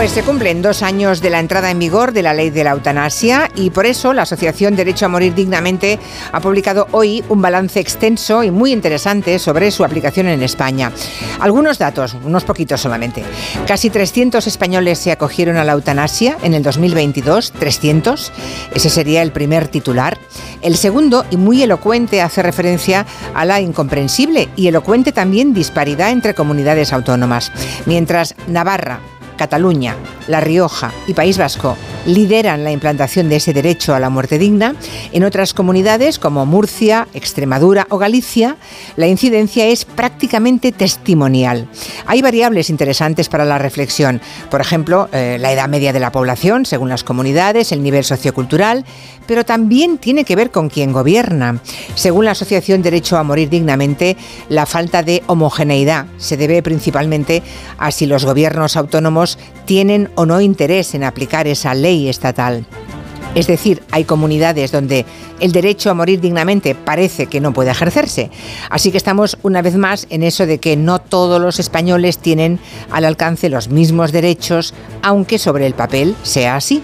Pues se cumplen dos años de la entrada en vigor de la ley de la eutanasia y por eso la Asociación Derecho a Morir Dignamente ha publicado hoy un balance extenso y muy interesante sobre su aplicación en España. Algunos datos, unos poquitos solamente. Casi 300 españoles se acogieron a la eutanasia en el 2022, 300. Ese sería el primer titular. El segundo, y muy elocuente, hace referencia a la incomprensible y elocuente también disparidad entre comunidades autónomas. Mientras Navarra, Cataluña, La Rioja y País Vasco lideran la implantación de ese derecho a la muerte digna, en otras comunidades como Murcia, Extremadura o Galicia, la incidencia es prácticamente testimonial. Hay variables interesantes para la reflexión, por ejemplo, eh, la edad media de la población, según las comunidades, el nivel sociocultural, pero también tiene que ver con quién gobierna. Según la Asociación Derecho a Morir Dignamente, la falta de homogeneidad se debe principalmente a si los gobiernos autónomos tienen o no interés en aplicar esa ley estatal. Es decir, hay comunidades donde el derecho a morir dignamente parece que no puede ejercerse. Así que estamos una vez más en eso de que no todos los españoles tienen al alcance los mismos derechos, aunque sobre el papel sea así.